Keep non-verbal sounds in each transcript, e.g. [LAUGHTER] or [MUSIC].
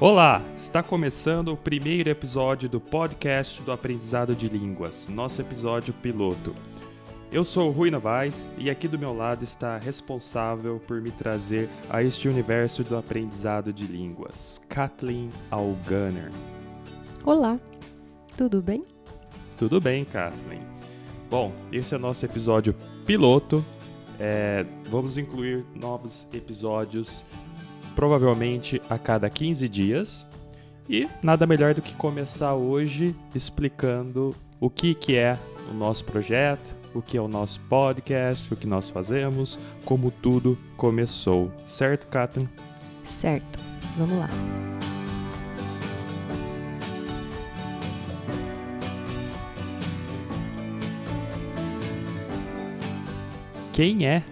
Olá, está começando o primeiro episódio do podcast do Aprendizado de Línguas, nosso episódio piloto. Eu sou o Rui Novaes e aqui do meu lado está responsável por me trazer a este universo do aprendizado de línguas, Kathleen Algunner. Olá, tudo bem? Tudo bem, Kathleen. Bom, esse é o nosso episódio piloto. É, vamos incluir novos episódios provavelmente a cada 15 dias. E nada melhor do que começar hoje explicando o que, que é o nosso projeto, o que é o nosso podcast, o que nós fazemos, como tudo começou. Certo, Catherine? Certo. Vamos lá. Quem é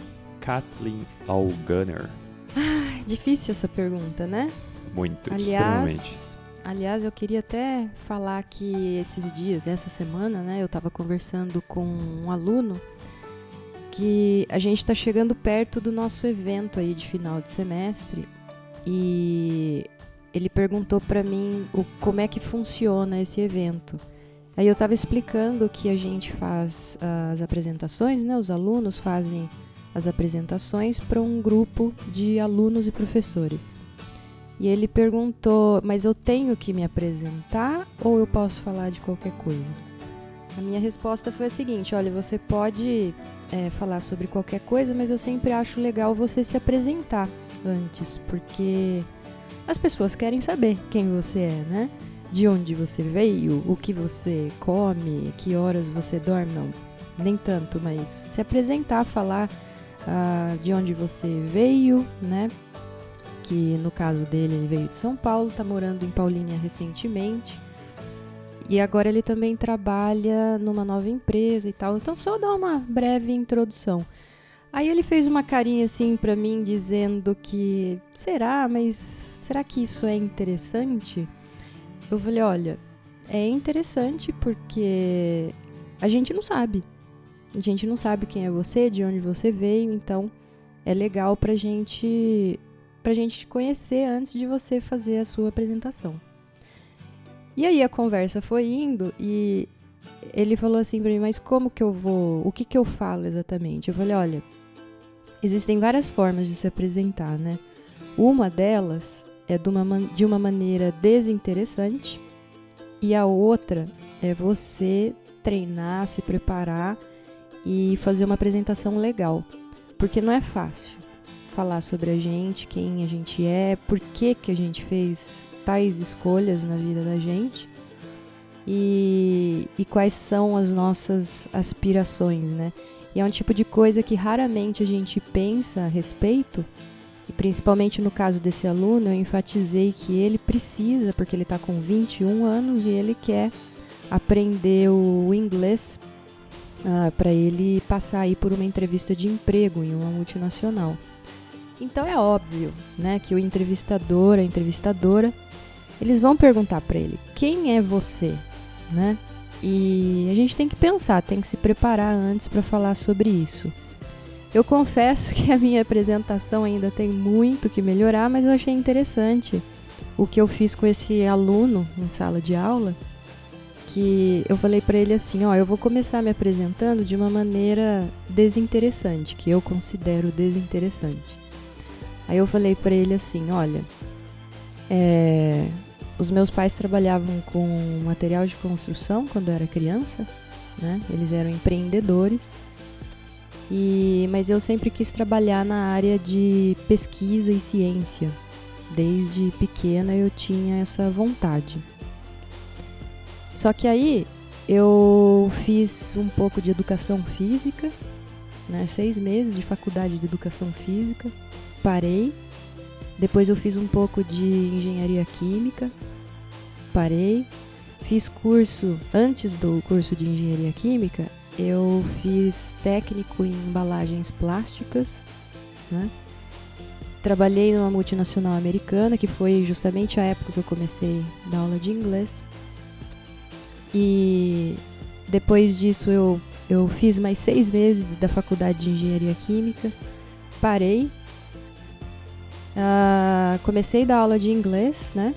Kathleen Algunner? [LAUGHS] Difícil essa pergunta, né? Muito, aliás, extremamente. Aliás, eu queria até falar que esses dias, essa semana, né, eu estava conversando com um aluno que a gente está chegando perto do nosso evento aí de final de semestre e ele perguntou para mim o, como é que funciona esse evento. Aí eu estava explicando que a gente faz as apresentações, né? Os alunos fazem as apresentações para um grupo de alunos e professores. E ele perguntou: Mas eu tenho que me apresentar ou eu posso falar de qualquer coisa? A minha resposta foi a seguinte: Olha, você pode é, falar sobre qualquer coisa, mas eu sempre acho legal você se apresentar antes, porque as pessoas querem saber quem você é, né? de onde você veio, o que você come, que horas você dorme, não, nem tanto, mas se apresentar, falar uh, de onde você veio, né? Que no caso dele ele veio de São Paulo, tá morando em Paulínia recentemente. E agora ele também trabalha numa nova empresa e tal. Então só dar uma breve introdução. Aí ele fez uma carinha assim para mim dizendo que será, mas será que isso é interessante? Eu falei, olha, é interessante porque a gente não sabe. A gente não sabe quem é você, de onde você veio, então é legal pra gente pra gente conhecer antes de você fazer a sua apresentação. E aí a conversa foi indo e ele falou assim para mim, mas como que eu vou, o que que eu falo exatamente? Eu falei, olha, existem várias formas de se apresentar, né? Uma delas é de uma, de uma maneira desinteressante e a outra é você treinar, se preparar e fazer uma apresentação legal. Porque não é fácil falar sobre a gente, quem a gente é, por que, que a gente fez tais escolhas na vida da gente e, e quais são as nossas aspirações, né? E é um tipo de coisa que raramente a gente pensa a respeito e principalmente no caso desse aluno, eu enfatizei que ele precisa, porque ele está com 21 anos e ele quer aprender o inglês ah, para ele passar aí por uma entrevista de emprego em uma multinacional. Então é óbvio, né, que o entrevistador, a entrevistadora, eles vão perguntar para ele: "Quem é você?", né? E a gente tem que pensar, tem que se preparar antes para falar sobre isso. Eu confesso [LAUGHS] que a minha apresentação ainda tem muito que melhorar, mas eu achei interessante o que eu fiz com esse aluno em sala de aula, que eu falei para ele assim, ó, eu vou começar me apresentando de uma maneira desinteressante, que eu considero desinteressante. Aí eu falei para ele assim, olha, é, os meus pais trabalhavam com material de construção quando eu era criança, né? Eles eram empreendedores e, mas eu sempre quis trabalhar na área de pesquisa e ciência. Desde pequena eu tinha essa vontade. Só que aí eu fiz um pouco de educação física, né, seis meses de faculdade de educação física, parei. Depois eu fiz um pouco de engenharia química, parei. Fiz curso, antes do curso de engenharia química, eu fiz técnico em embalagens plásticas, né? Trabalhei numa multinacional americana, que foi justamente a época que eu comecei a dar aula de inglês. E depois disso eu, eu fiz mais seis meses da faculdade de engenharia química, parei, uh, comecei a dar aula de inglês, né?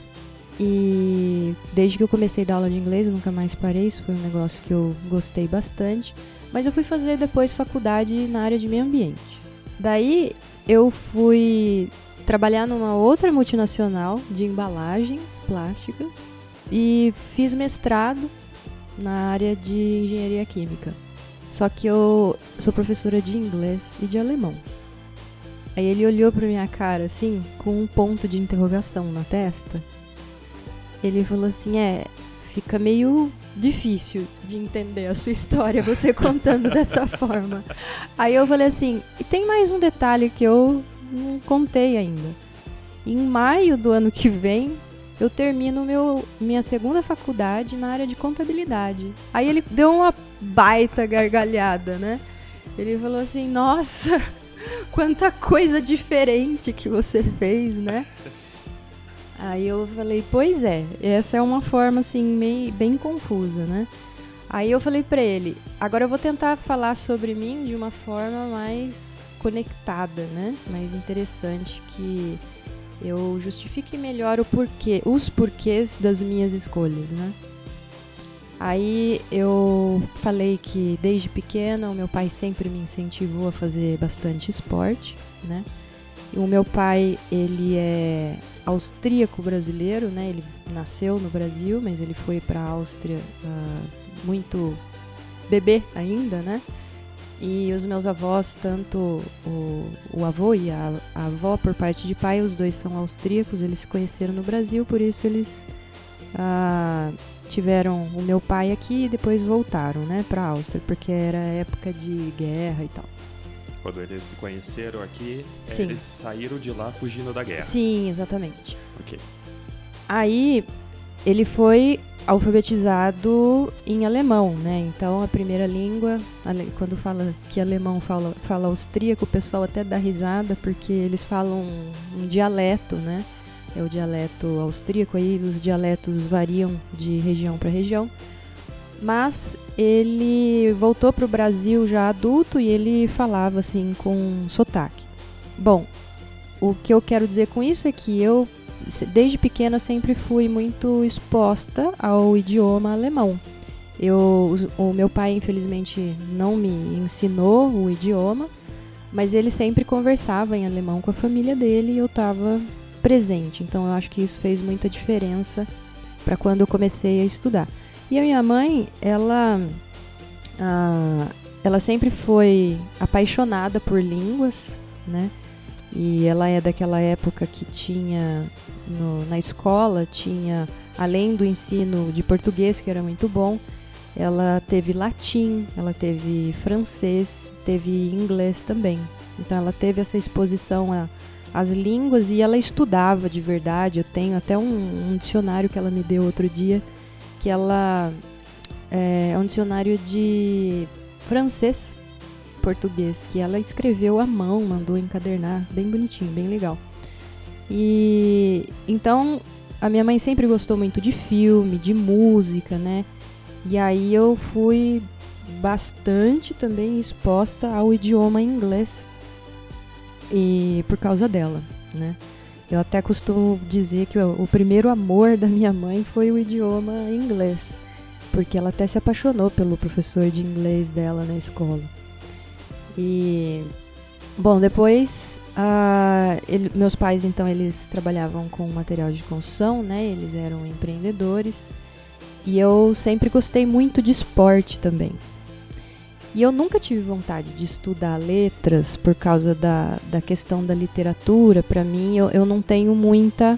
E desde que eu comecei a dar aula de inglês, eu nunca mais parei. Isso foi um negócio que eu gostei bastante. Mas eu fui fazer depois faculdade na área de meio ambiente. Daí eu fui trabalhar numa outra multinacional de embalagens plásticas e fiz mestrado na área de engenharia química. Só que eu sou professora de inglês e de alemão. Aí ele olhou pra minha cara assim, com um ponto de interrogação na testa. Ele falou assim: É, fica meio difícil de entender a sua história você [LAUGHS] contando dessa forma. Aí eu falei assim: E tem mais um detalhe que eu não contei ainda. Em maio do ano que vem, eu termino meu, minha segunda faculdade na área de contabilidade. Aí ele deu uma baita gargalhada, né? Ele falou assim: Nossa, [LAUGHS] quanta coisa diferente que você fez, né? Aí eu falei: Pois é, essa é uma forma assim, meio, bem confusa, né? Aí eu falei pra ele: Agora eu vou tentar falar sobre mim de uma forma mais conectada, né? Mais interessante que eu justifique melhor o porquê, os porquês das minhas escolhas, né? Aí eu falei que desde pequena o meu pai sempre me incentivou a fazer bastante esporte, né? E o meu pai, ele é austríaco brasileiro, né? Ele nasceu no Brasil, mas ele foi para a Áustria uh, muito bebê ainda, né? E os meus avós, tanto o, o avô e a, a, avó por parte de pai, os dois são austríacos, eles se conheceram no Brasil, por isso eles ah, tiveram o meu pai aqui e depois voltaram, né, para a Áustria, porque era época de guerra e tal. Quando eles se conheceram aqui, Sim. eles saíram de lá fugindo da guerra. Sim, exatamente. Ok. Aí ele foi alfabetizado em alemão, né? Então a primeira língua, quando fala que alemão fala, fala austríaco, o pessoal até dá risada porque eles falam um, um dialeto, né? É o dialeto austríaco, aí os dialetos variam de região para região. Mas ele voltou para o Brasil já adulto e ele falava assim com sotaque. Bom, o que eu quero dizer com isso é que eu desde pequena sempre fui muito exposta ao idioma alemão. Eu, o meu pai, infelizmente, não me ensinou o idioma, mas ele sempre conversava em alemão com a família dele e eu estava presente. Então eu acho que isso fez muita diferença para quando eu comecei a estudar. E a minha mãe, ela, ah, ela sempre foi apaixonada por línguas, né? E ela é daquela época que tinha no, na escola, tinha, além do ensino de português, que era muito bom, ela teve latim, ela teve francês, teve inglês também. Então ela teve essa exposição às línguas e ela estudava de verdade. Eu tenho até um, um dicionário que ela me deu outro dia, que ela é, é um dicionário de francês português que ela escreveu à mão, mandou encadernar, bem bonitinho, bem legal. E então a minha mãe sempre gostou muito de filme, de música, né? E aí eu fui bastante também exposta ao idioma inglês e por causa dela, né? Eu até costumo dizer que o, o primeiro amor da minha mãe foi o idioma inglês, porque ela até se apaixonou pelo professor de inglês dela na escola. E bom, depois uh, ele, meus pais então eles trabalhavam com material de construção, né? Eles eram empreendedores e eu sempre gostei muito de esporte também. E eu nunca tive vontade de estudar letras por causa da, da questão da literatura. Para mim, eu, eu não tenho muita.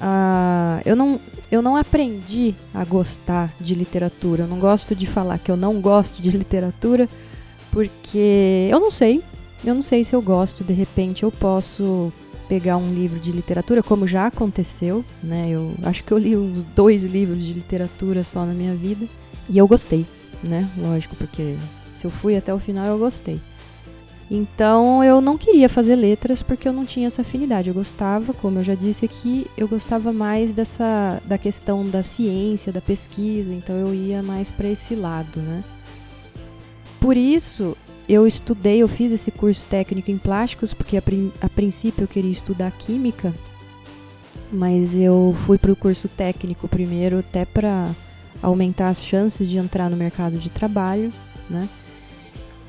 Uh, eu, não, eu não aprendi a gostar de literatura. Eu não gosto de falar que eu não gosto de [LAUGHS] literatura porque eu não sei. Eu não sei se eu gosto, de repente eu posso pegar um livro de literatura, como já aconteceu, né? Eu acho que eu li uns dois livros de literatura só na minha vida e eu gostei, né? Lógico, porque se eu fui até o final eu gostei. Então eu não queria fazer letras porque eu não tinha essa afinidade. Eu gostava, como eu já disse aqui, eu gostava mais dessa da questão da ciência, da pesquisa, então eu ia mais para esse lado, né? Por isso, eu estudei, eu fiz esse curso técnico em plásticos, porque a, prim, a princípio eu queria estudar química. mas eu fui para o curso técnico primeiro, até para aumentar as chances de entrar no mercado de trabalho, né?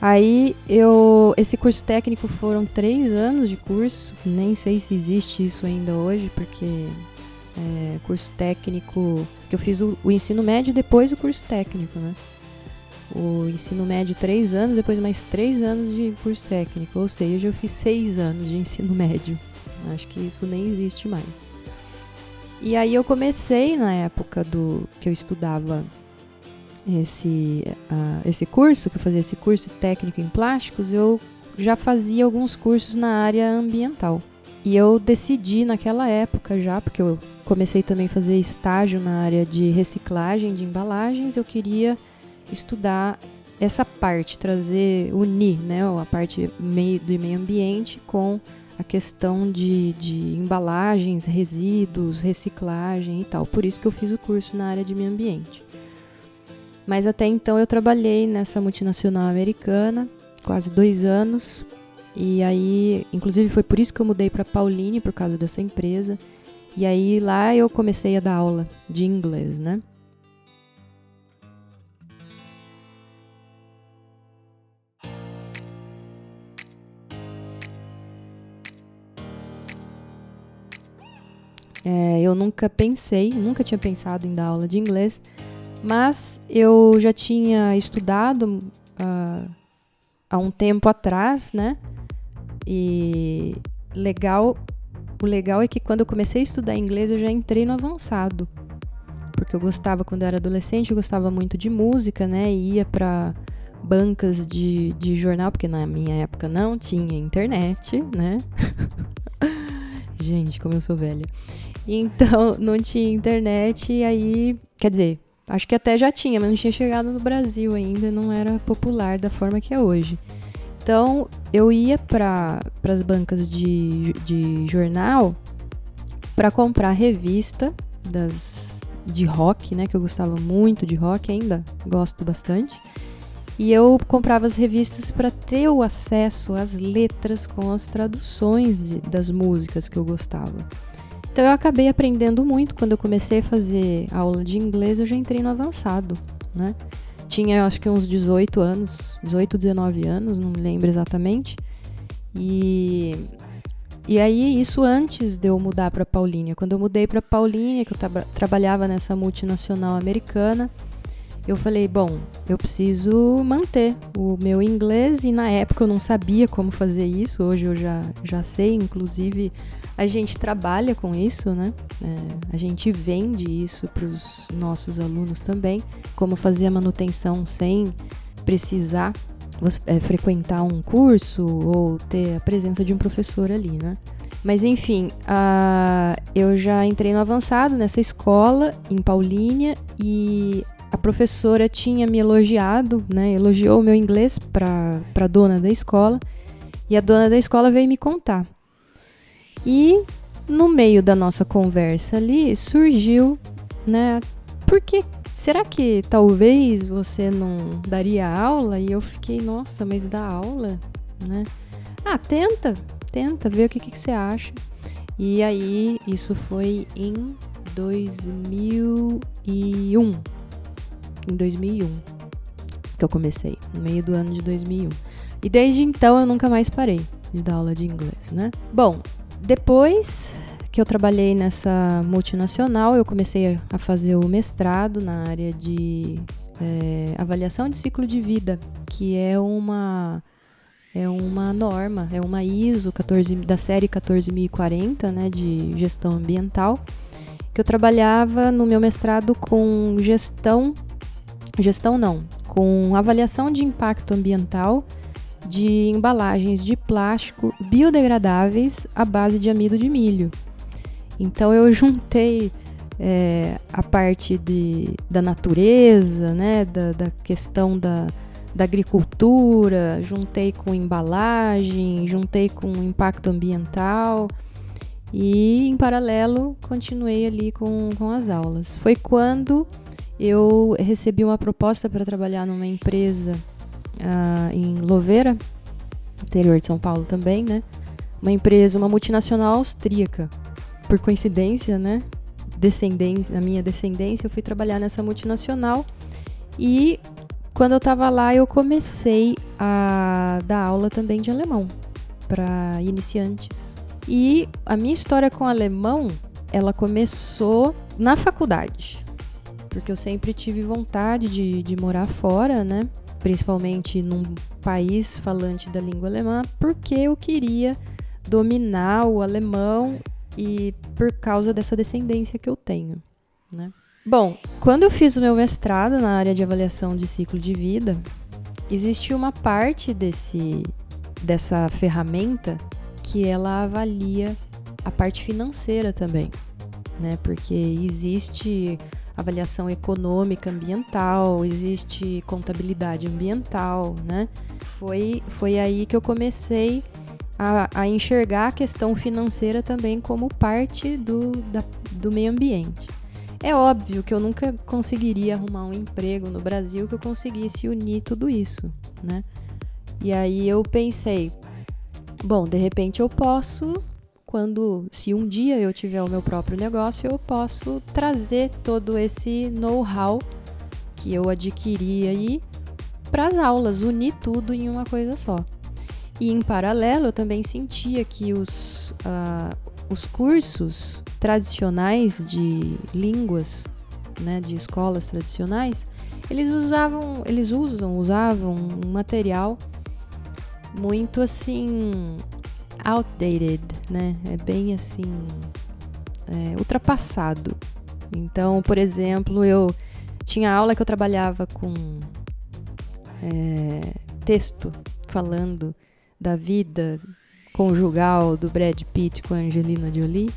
Aí eu, esse curso técnico foram três anos de curso, nem sei se existe isso ainda hoje, porque é, curso técnico que eu fiz o, o ensino médio depois do curso técnico, né? O ensino médio três anos, depois mais três anos de curso técnico, ou seja, eu fiz seis anos de ensino médio. Acho que isso nem existe mais. E aí eu comecei na época do que eu estudava esse, uh, esse curso, que eu fazia esse curso técnico em plásticos, eu já fazia alguns cursos na área ambiental. E eu decidi naquela época já, porque eu comecei também a fazer estágio na área de reciclagem de embalagens, eu queria estudar essa parte, trazer, unir né, a parte meio, do meio ambiente com a questão de, de embalagens, resíduos, reciclagem e tal. Por isso que eu fiz o curso na área de meio ambiente. Mas até então eu trabalhei nessa multinacional americana, quase dois anos. E aí, inclusive foi por isso que eu mudei para Pauline, por causa dessa empresa. E aí lá eu comecei a dar aula de inglês, né? É, eu nunca pensei, nunca tinha pensado em dar aula de inglês, mas eu já tinha estudado uh, há um tempo atrás, né? E legal, o legal é que quando eu comecei a estudar inglês eu já entrei no avançado, porque eu gostava quando eu era adolescente, eu gostava muito de música, né? E ia para bancas de, de jornal, porque na minha época não tinha internet, né? [LAUGHS] Gente, como eu sou velha. Então, [LAUGHS] não tinha internet e aí, quer dizer, acho que até já tinha, mas não tinha chegado no Brasil ainda, não era popular da forma que é hoje. Então, eu ia para as bancas de, de jornal para comprar revista das de rock, né, que eu gostava muito de rock ainda, gosto bastante. E eu comprava as revistas para ter o acesso às letras com as traduções de, das músicas que eu gostava. Então eu acabei aprendendo muito. Quando eu comecei a fazer aula de inglês, eu já entrei no avançado, né? Tinha, acho que uns 18 anos, 18, 19 anos, não me lembro exatamente. E e aí isso antes de eu mudar para Paulínia. Quando eu mudei para Paulínia, que eu tra trabalhava nessa multinacional americana, eu falei, bom, eu preciso manter o meu inglês e na época eu não sabia como fazer isso. Hoje eu já já sei, inclusive a gente trabalha com isso, né? É, a gente vende isso para os nossos alunos também, como fazer a manutenção sem precisar é, frequentar um curso ou ter a presença de um professor ali, né? Mas enfim, eu já entrei no avançado nessa escola em Paulínia e a professora tinha me elogiado, né? Elogiou o meu inglês para a dona da escola e a dona da escola veio me contar e no meio da nossa conversa ali surgiu, né? Porque será que talvez você não daria aula? E eu fiquei, nossa, mas dá aula, né? Ah, tenta, tenta, ver o que, que você acha. E aí, isso foi em 2001. Em 2001 que eu comecei, no meio do ano de 2001. E desde então eu nunca mais parei de dar aula de inglês, né? Bom, depois que eu trabalhei nessa multinacional, eu comecei a fazer o mestrado na área de é, avaliação de ciclo de vida, que é uma é uma norma, é uma ISO 14, da série 14040, né, de gestão ambiental, que eu trabalhava no meu mestrado com gestão, gestão não, com avaliação de impacto ambiental de embalagens de plástico biodegradáveis à base de amido de milho. Então eu juntei é, a parte de, da natureza, né, da, da questão da, da agricultura, juntei com embalagem, juntei com impacto ambiental e, em paralelo, continuei ali com, com as aulas. Foi quando eu recebi uma proposta para trabalhar numa empresa uh, em Louveira, interior de São Paulo também, né? Uma empresa, uma multinacional austríaca. por coincidência, né? Descendência, a minha descendência, eu fui trabalhar nessa multinacional e quando eu estava lá eu comecei a dar aula também de alemão para iniciantes. E a minha história com alemão, ela começou na faculdade, porque eu sempre tive vontade de, de morar fora, né? Principalmente num país falante da língua alemã, porque eu queria dominar o alemão e por causa dessa descendência que eu tenho, né? Bom, quando eu fiz o meu mestrado na área de avaliação de ciclo de vida, existe uma parte desse dessa ferramenta que ela avalia a parte financeira também, né? Porque existe avaliação econômica ambiental, existe contabilidade ambiental, né? Foi, foi aí que eu comecei a, a enxergar a questão financeira também como parte do, da, do meio ambiente. É óbvio que eu nunca conseguiria arrumar um emprego no Brasil que eu conseguisse unir tudo isso, né? E aí eu pensei, bom, de repente eu posso quando, se um dia eu tiver o meu próprio negócio, eu posso trazer todo esse know-how que eu adquiri aí para as aulas, unir tudo em uma coisa só. E em paralelo, eu também sentia que os, uh, os cursos tradicionais de línguas, né, de escolas tradicionais, eles usavam, eles usam, usavam um material muito assim outdated, né? É bem assim é, ultrapassado. Então, por exemplo, eu tinha aula que eu trabalhava com é, texto falando da vida conjugal do Brad Pitt com a Angelina Jolie,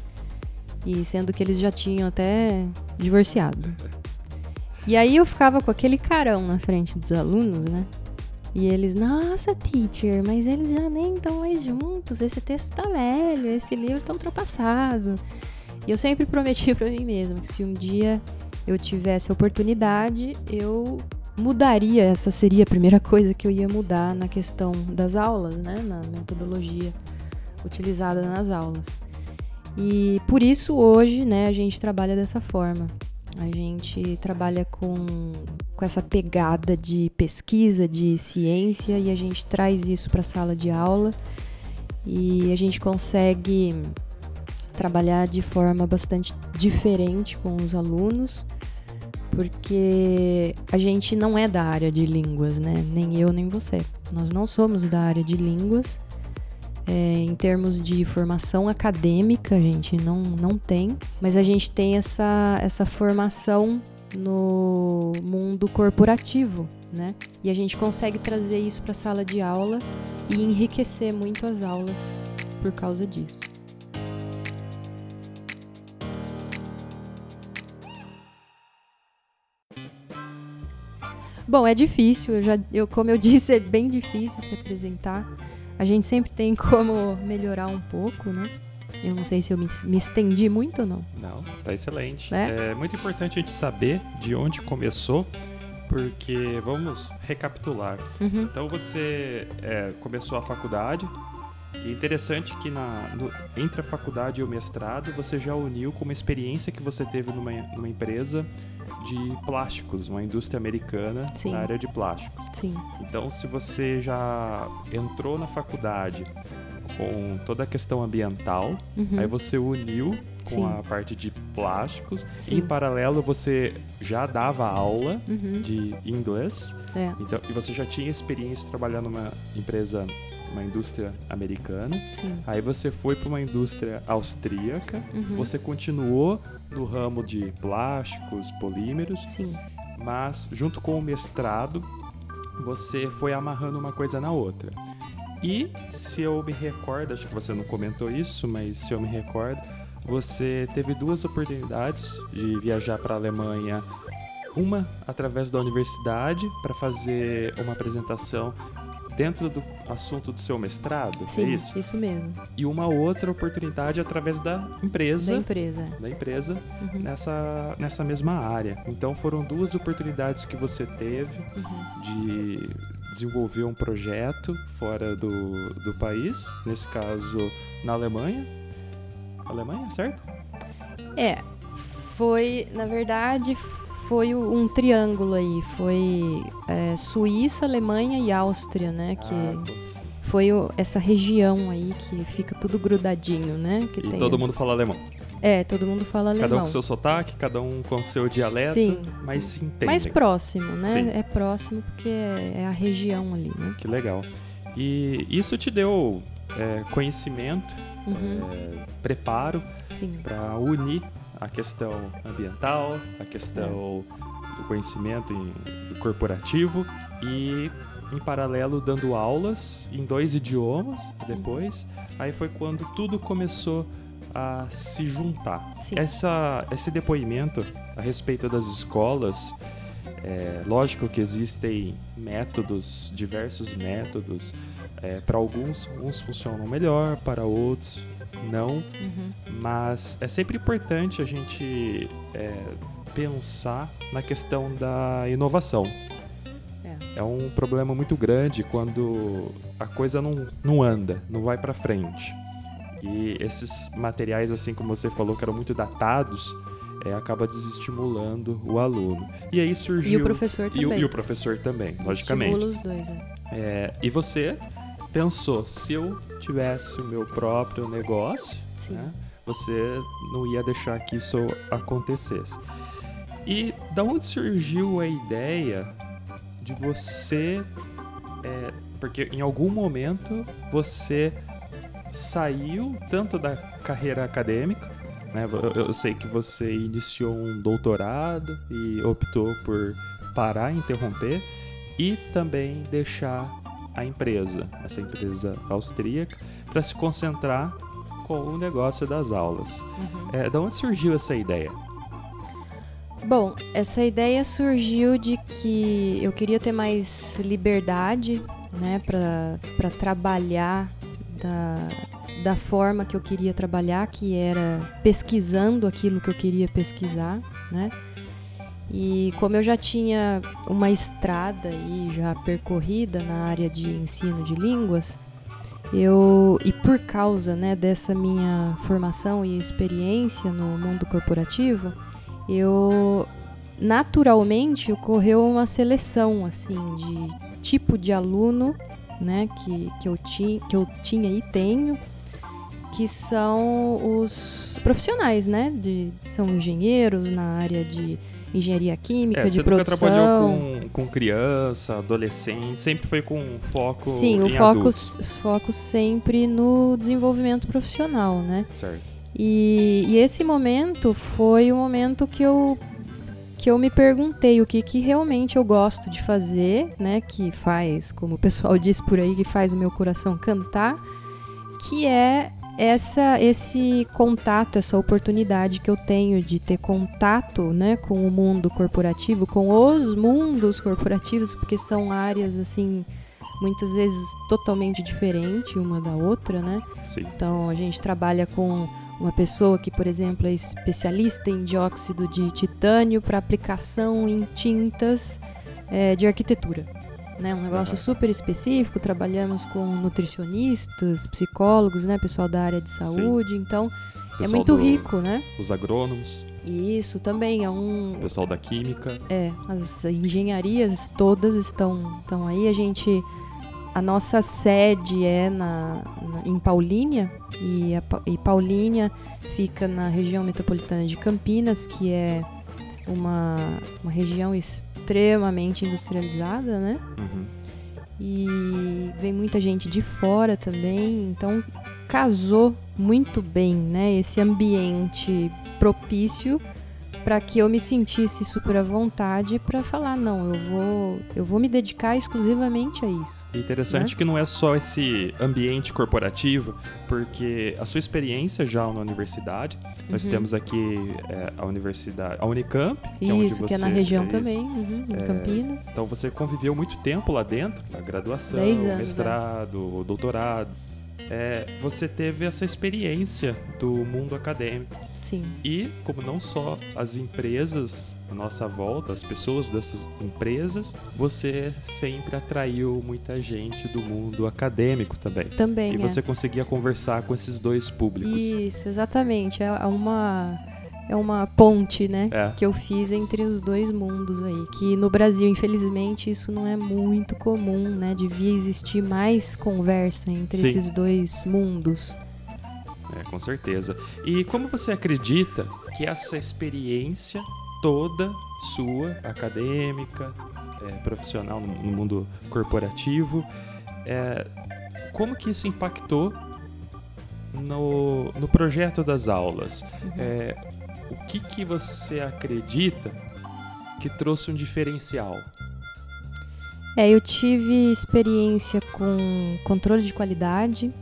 e sendo que eles já tinham até divorciado. E aí eu ficava com aquele carão na frente dos alunos, né? E eles, nossa, teacher, mas eles já nem estão mais juntos, esse texto tá velho, esse livro tá ultrapassado. E eu sempre [LAUGHS] prometi para mim mesma que se um dia eu tivesse a oportunidade, eu mudaria, essa seria a primeira coisa que eu ia mudar na questão das aulas, né, na metodologia utilizada nas aulas. E por isso hoje, né, a gente trabalha dessa forma. A gente trabalha com, com essa pegada de pesquisa, de ciência, e a gente traz isso para a sala de aula e a gente consegue trabalhar de forma bastante diferente com os alunos, porque a gente não é da área de línguas, né? Nem eu, nem você. Nós não somos da área de línguas é, em termos de formação acadêmica, a gente não, não tem, mas a gente tem essa, essa formação no mundo corporativo, né? E a gente consegue trazer isso para a sala de aula e enriquecer muito as aulas por causa disso. Bom, é difícil, eu já, eu, como eu [LAUGHS] disse, é bem difícil se apresentar. A gente sempre tem como melhorar um pouco, né? Eu não sei se eu me, me estendi muito ou não. Não, tá excelente. É? é muito importante a gente saber de onde começou, porque vamos recapitular. Uhum. Então você é, começou a faculdade, e é interessante que na, no, entre a faculdade e o mestrado você já uniu com uma experiência que você teve numa, numa empresa de plásticos, uma indústria americana Sim. na área de plásticos. Sim. Então, se você já entrou na faculdade com toda a questão ambiental, uhum. aí você uniu com Sim. a parte de plásticos Sim. e em paralelo você já dava aula uhum. de inglês é. então e você já tinha experiência trabalhando numa empresa uma indústria americana. Sim. Aí você foi para uma indústria austríaca. Uhum. Você continuou no ramo de plásticos, polímeros. Sim. Mas junto com o mestrado, você foi amarrando uma coisa na outra. E se eu me recordo, acho que você não comentou isso, mas se eu me recordo, você teve duas oportunidades de viajar para a Alemanha uma através da universidade para fazer uma apresentação dentro do assunto do seu mestrado, é Sim, é isso? isso mesmo. E uma outra oportunidade através da empresa. Da empresa. Da empresa uhum. nessa, nessa mesma área. Então foram duas oportunidades que você teve uhum. de desenvolver um projeto fora do, do país, nesse caso na Alemanha. Alemanha, certo? É, foi, na verdade, foi um triângulo aí. Foi é, Suíça, Alemanha e Áustria, né? Que ah, foi o, essa região aí que fica tudo grudadinho, né? Que e tem... todo mundo fala alemão. É, todo mundo fala alemão. Cada um com seu sotaque, cada um com seu dialeto, Sim. mas se entende. Mais próximo, né? Sim. É próximo porque é, é a região ali, né? Que legal. E isso te deu é, conhecimento, uhum. é, preparo para unir a questão ambiental, a questão é. do conhecimento corporativo e em paralelo dando aulas em dois idiomas depois. Aí foi quando tudo começou a se juntar. Essa, esse depoimento a respeito das escolas, é, lógico que existem métodos, diversos métodos. É, para alguns, uns funcionam melhor, para outros não. Uhum. Mas é sempre importante a gente é, pensar na questão da inovação. É. é um problema muito grande quando a coisa não, não anda, não vai para frente. E esses materiais, assim como você falou, que eram muito datados, é, acaba desestimulando o aluno. E aí surgiu. E o professor também. E o, e o professor também, logicamente. os dois, é. é. E você pensou, se eu tivesse o meu próprio negócio, né, você não ia deixar que isso acontecesse. E da onde surgiu a ideia de você. É, porque em algum momento você saiu tanto da carreira acadêmica, né? Eu, eu sei que você iniciou um doutorado e optou por parar, interromper e também deixar a empresa, essa empresa austríaca, para se concentrar com o negócio das aulas. Uhum. É, da onde surgiu essa ideia? Bom, essa ideia surgiu de que eu queria ter mais liberdade, né, para trabalhar da, da forma que eu queria trabalhar, que era pesquisando aquilo que eu queria pesquisar, né? E como eu já tinha uma estrada aí já percorrida na área de ensino de línguas, eu e por causa, né, dessa minha formação e experiência no mundo corporativo, eu naturalmente ocorreu uma seleção assim de tipo de aluno né, que, que, eu, ti, que eu tinha e tenho, que são os profissionais, né, de, são engenheiros na área de engenharia química, é, de você produção. Você trabalhou com, com criança, adolescente, sempre foi com foco Sim, o foco, foco sempre no desenvolvimento profissional, né? Certo. E, e esse momento foi o momento que eu que eu me perguntei o que, que realmente eu gosto de fazer, né? Que faz, como o pessoal [LAUGHS] diz por aí, que faz o meu coração cantar, que é essa esse contato, essa oportunidade que eu tenho de ter contato, né, com o mundo corporativo, com os mundos corporativos, porque são áreas assim muitas vezes totalmente diferentes uma da outra, né? Sim. Então a gente trabalha com uma pessoa que, por exemplo, é especialista em dióxido de titânio para aplicação em tintas é, de arquitetura. Né? Um negócio super específico. Trabalhamos com nutricionistas, psicólogos, né? pessoal da área de saúde. Sim. Então, é muito do, rico, né? Os agrônomos. Isso também é um. O pessoal da química. É, as engenharias todas estão, estão aí. A gente a nossa sede é na, na em Paulínia e, a, e Paulínia fica na região metropolitana de Campinas, que é uma, uma região extremamente industrializada, né? Uhum. E vem muita gente de fora também, então casou muito bem, né? Esse ambiente propício para que eu me sentisse super à vontade para falar não, eu vou eu vou me dedicar exclusivamente a isso. interessante né? que não é só esse ambiente corporativo, porque a sua experiência já na universidade, nós uhum. temos aqui é, a universidade, a Unicamp, que é isso, é que é na região também, uhum, em é, Campinas. Então você conviveu muito tempo lá dentro, na graduação, anos, mestrado, é. doutorado. é, você teve essa experiência do mundo acadêmico. Sim. E como não só as empresas à nossa volta, as pessoas dessas empresas, você sempre atraiu muita gente do mundo acadêmico também. Também. E é. você conseguia conversar com esses dois públicos. Isso, exatamente. É uma, é uma ponte, né? É. Que eu fiz entre os dois mundos aí. Que no Brasil, infelizmente, isso não é muito comum, né? Devia existir mais conversa entre Sim. esses dois mundos. É, com certeza. E como você acredita que essa experiência toda sua, acadêmica, é, profissional no, no mundo corporativo, é, como que isso impactou no, no projeto das aulas? É, o que, que você acredita que trouxe um diferencial? É, eu tive experiência com controle de qualidade,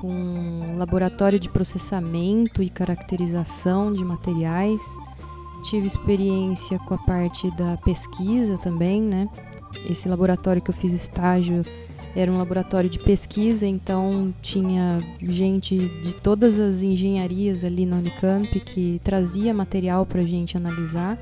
com laboratório de processamento e caracterização de materiais. Tive experiência com a parte da pesquisa também, né? Esse laboratório que eu fiz estágio era um laboratório de pesquisa, então tinha gente de todas as engenharias ali na Unicamp que trazia material para a gente analisar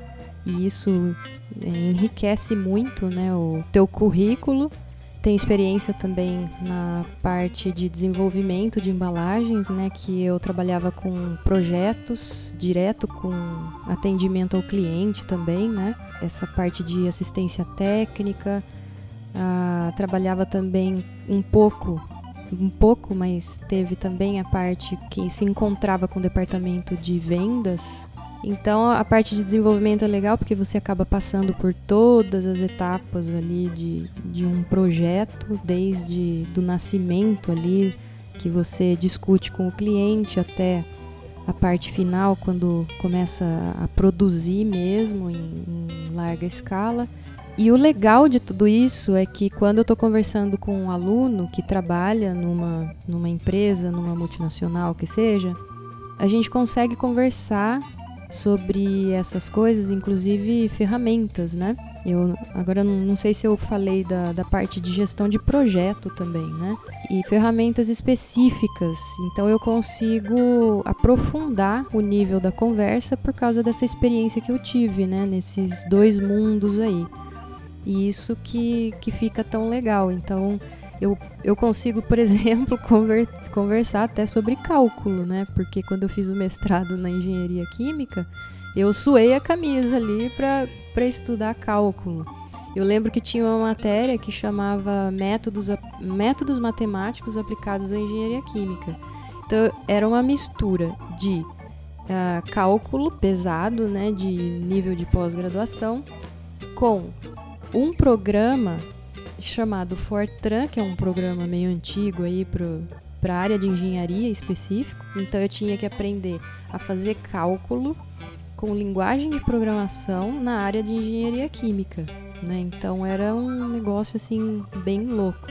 e isso é, enriquece muito né, o teu currículo. Tenho experiência também na parte de desenvolvimento de embalagens, né, que eu trabalhava com projetos direto com atendimento ao cliente também, né? Essa parte de assistência técnica. Ah, trabalhava também um pouco, um pouco, mas teve também a parte que se encontrava com o departamento de vendas então a parte de desenvolvimento é legal porque você acaba passando por todas as etapas ali de, de um projeto, desde do nascimento ali que você discute com o cliente até a parte final quando começa a produzir mesmo em, em larga escala. E o legal de tudo isso é que quando eu estou conversando com um aluno que trabalha numa, numa empresa, numa multinacional que seja, a gente consegue conversar sobre essas coisas, inclusive ferramentas, né? Eu agora não, não sei se eu falei da, da parte de gestão de projeto também, né? E ferramentas específicas. Então eu consigo aprofundar o nível da conversa por causa dessa experiência que eu tive, né? Nesses dois mundos aí. E isso que, que fica tão legal. Então eu, eu consigo, por [LAUGHS] exemplo, conver, conversar até sobre cálculo, né? Porque quando eu fiz o mestrado na engenharia química, eu suei a camisa ali para estudar cálculo. Eu lembro que tinha uma matéria que chamava métodos, métodos matemáticos aplicados à engenharia química. Então era uma mistura de uh, cálculo pesado, né, de nível de pós-graduação, com um programa chamado Fortran, que é um programa meio antigo aí para a área de engenharia específico. Então eu tinha que aprender a fazer cálculo com linguagem de programação na área de engenharia química. Né? Então era um negócio assim bem louco.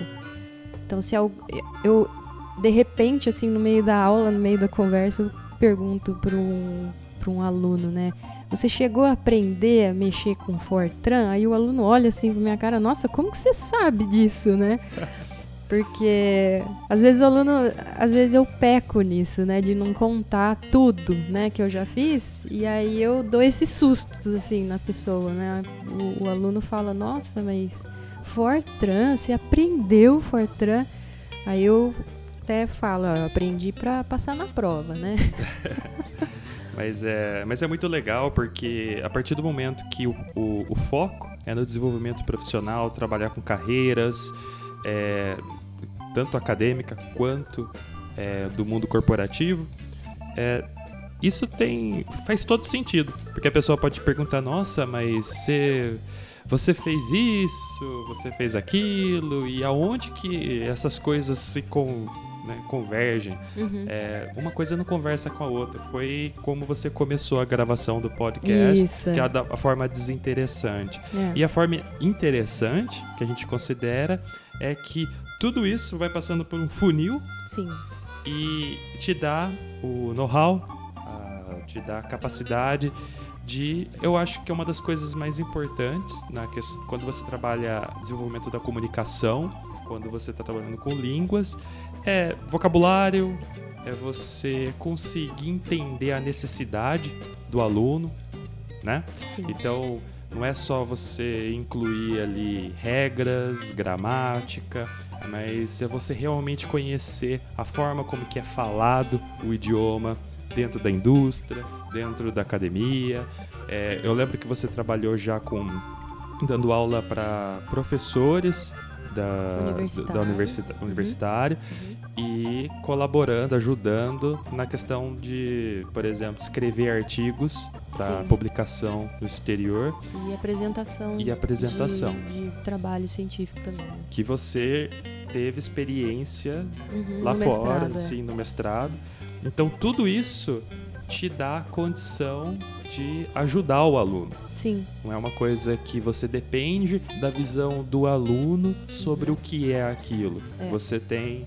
Então se eu, eu de repente assim no meio da aula, no meio da conversa, eu pergunto para um, para um aluno, né? Você chegou a aprender a mexer com Fortran? Aí o aluno olha assim pra minha cara, nossa, como que você sabe disso, né? [LAUGHS] Porque às vezes o aluno, às vezes eu peco nisso, né, de não contar tudo, né, que eu já fiz, e aí eu dou esses sustos assim na pessoa, né? O, o aluno fala: "Nossa, mas Fortran, você aprendeu Fortran?" Aí eu até falo, ó, eu aprendi para passar na prova, né? [LAUGHS] Mas é, mas é muito legal porque a partir do momento que o, o, o foco é no desenvolvimento profissional, trabalhar com carreiras, é, tanto acadêmica quanto é, do mundo corporativo, é, isso tem faz todo sentido. Porque a pessoa pode perguntar, nossa, mas você, você fez isso, você fez aquilo, e aonde que essas coisas se com, né, convergem. Uhum. É, uma coisa não conversa com a outra. Foi como você começou a gravação do podcast, Isso. que é a, da- a forma desinteressante. É. E a forma interessante, que a gente considera, é que tudo isso vai passando por um funil Sim. e te dá o know-how, te dá a capacidade de. Eu acho que é uma das coisas mais importantes na ques- quando você trabalha desenvolvimento da comunicação quando você está trabalhando com línguas é vocabulário, é você conseguir entender a necessidade do aluno, né? Sim. Então, não é só você incluir ali regras, gramática, mas é você realmente conhecer a forma como que é falado o idioma dentro da indústria, dentro da academia. É, eu lembro que você trabalhou já com dando aula para professores da Universitário. da universidade, Uhum. universitário e colaborando, ajudando na questão de, por exemplo, escrever artigos para publicação no exterior E apresentação. e apresentação. De, de trabalho científico também. Que você teve experiência Uhum, lá fora, mestrado, é. sim, no mestrado. Então tudo isso te dá condição de ajudar o aluno. Sim, Não é uma coisa que você depende da visão do aluno sobre o que é aquilo. É. Você tem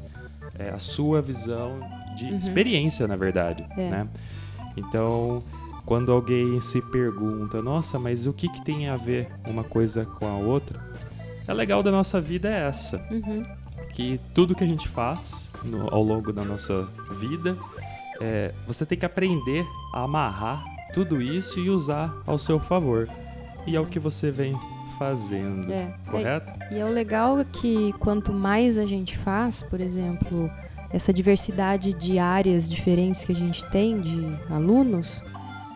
é, a sua visão de Uhum. experiência, na verdade. É. Né? Então, quando alguém se pergunta, nossa, mas o que, que tem a ver uma coisa com a outra? É legal da nossa vida é essa uhum, que tudo que a gente faz no- ao longo da nossa vida, é, você tem que aprender a amarrar tudo isso e usar ao seu favor. E é o que você vem fazendo, é. correto? E é o legal é que quanto mais a gente faz, por exemplo, essa diversidade de áreas diferentes que a gente tem de alunos,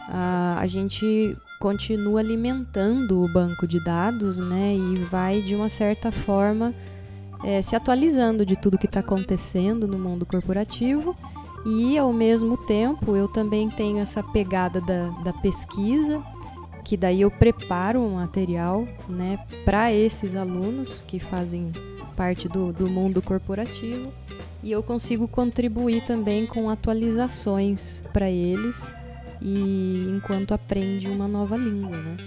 a, a gente continua alimentando o banco de dados, né? E vai de uma certa forma eh, se atualizando de tudo que está acontecendo no mundo corporativo. E ao mesmo tempo eu também tenho essa pegada da, da pesquisa, que daí eu preparo um material, né, para esses alunos que fazem parte do, do mundo corporativo e eu consigo contribuir também com atualizações para eles e enquanto aprende uma nova língua, né?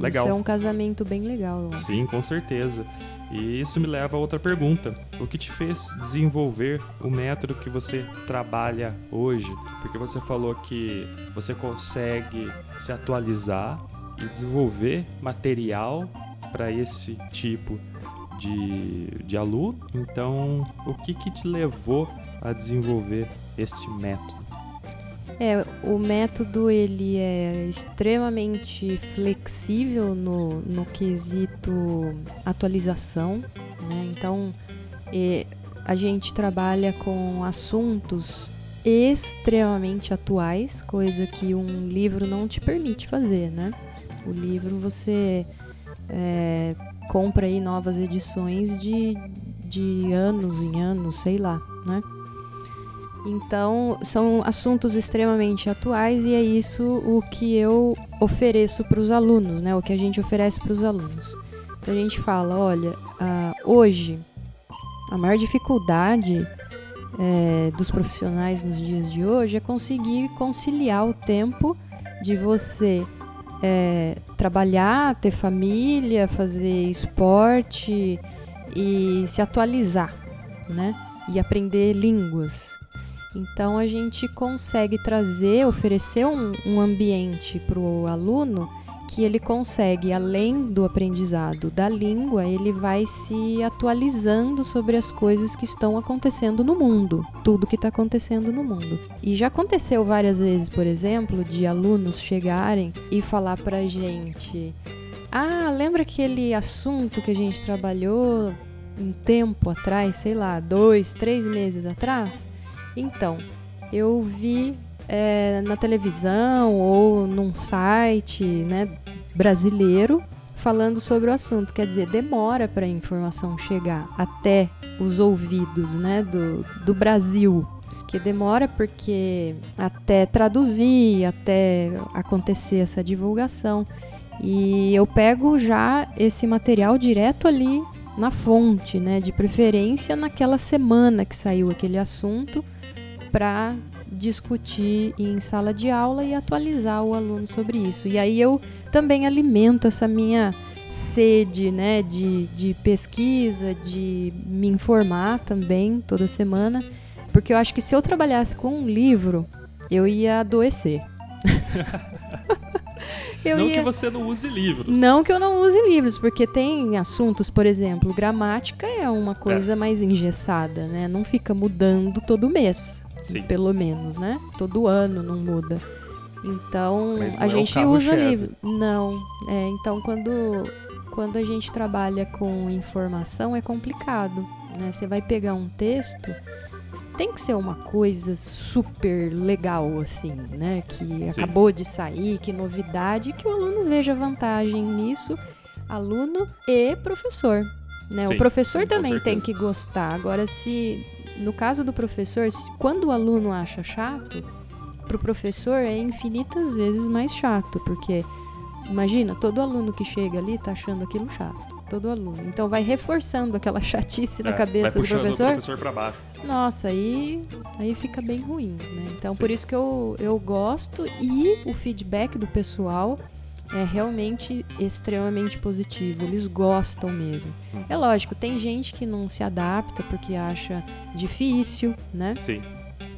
Legal. Isso é um casamento bem legal. Sim, com certeza. E isso me leva a outra pergunta. O que te fez desenvolver o método que você trabalha hoje? Porque você falou que você consegue se atualizar e desenvolver material para esse tipo de, de aluno. Então, o que, que te levou a desenvolver este método? É, o método ele é extremamente flexível no, no quesito atualização, né? Então é, a gente trabalha com assuntos extremamente atuais, coisa que um livro não te permite fazer, né? O livro você é, compra aí novas edições de, de anos em anos, sei lá, né? Então, são assuntos extremamente atuais e é isso o que eu ofereço para os alunos, né? O que a gente oferece para os alunos. Então, a gente fala: olha, ah, hoje, a maior dificuldade é, dos profissionais nos dias de hoje é conseguir conciliar o tempo de você é, trabalhar, ter família, fazer esporte e se atualizar, né? E aprender línguas. Então a gente consegue trazer, oferecer um, um ambiente para o aluno que ele consegue, além do aprendizado da língua, ele vai se atualizando sobre as coisas que estão acontecendo no mundo, tudo que está acontecendo no mundo. E já aconteceu várias vezes, por exemplo, de alunos chegarem e falar pra gente: Ah, lembra aquele assunto que a gente trabalhou um tempo atrás, sei lá, dois, três meses atrás? Então, eu vi é, na televisão ou num site né, brasileiro falando sobre o assunto. Quer dizer, demora para a informação chegar até os ouvidos né, do, do Brasil. Que demora porque até traduzir, até acontecer essa divulgação. E eu pego já esse material direto ali na fonte, né? De preferência naquela semana que saiu aquele assunto para discutir em sala de aula e atualizar o aluno sobre isso. E aí eu também alimento essa minha sede né, de, de pesquisa, de me informar também toda semana, porque eu acho que se eu trabalhasse com um livro, eu ia adoecer. [LAUGHS] Eu não ia- que você não use livros. Não que eu não use livros, porque tem assuntos, por exemplo, gramática é uma coisa mais engessada, né? Não fica mudando todo mês, Sim. pelo menos, né? Todo ano não muda. Então, a é gente carro-chefe. usa livro. Não. É, então, quando, quando a gente trabalha com informação, é complicado. Né? Você vai pegar um texto, tem que ser uma coisa super legal, assim, né? Que Sim. acabou de sair, que novidade, que o aluno veja vantagem nisso, aluno e professor. Né? Sim, o professor também tem que gostar. Agora, se no caso do professor, quando o aluno acha chato, para o professor é infinitas vezes mais chato, porque imagina, todo aluno que chega ali tá achando aquilo chato. Todo aluno. Então vai reforçando aquela [LAUGHS] chatice na É, cabeça vai do professor. o professor pra baixo. Nossa, aí, aí fica bem ruim, né? Então, Sim. por isso que eu, eu gosto e o feedback do pessoal é realmente extremamente positivo. Eles gostam mesmo. Uhum. É lógico, tem gente que não se adapta porque acha difícil, né? Sim,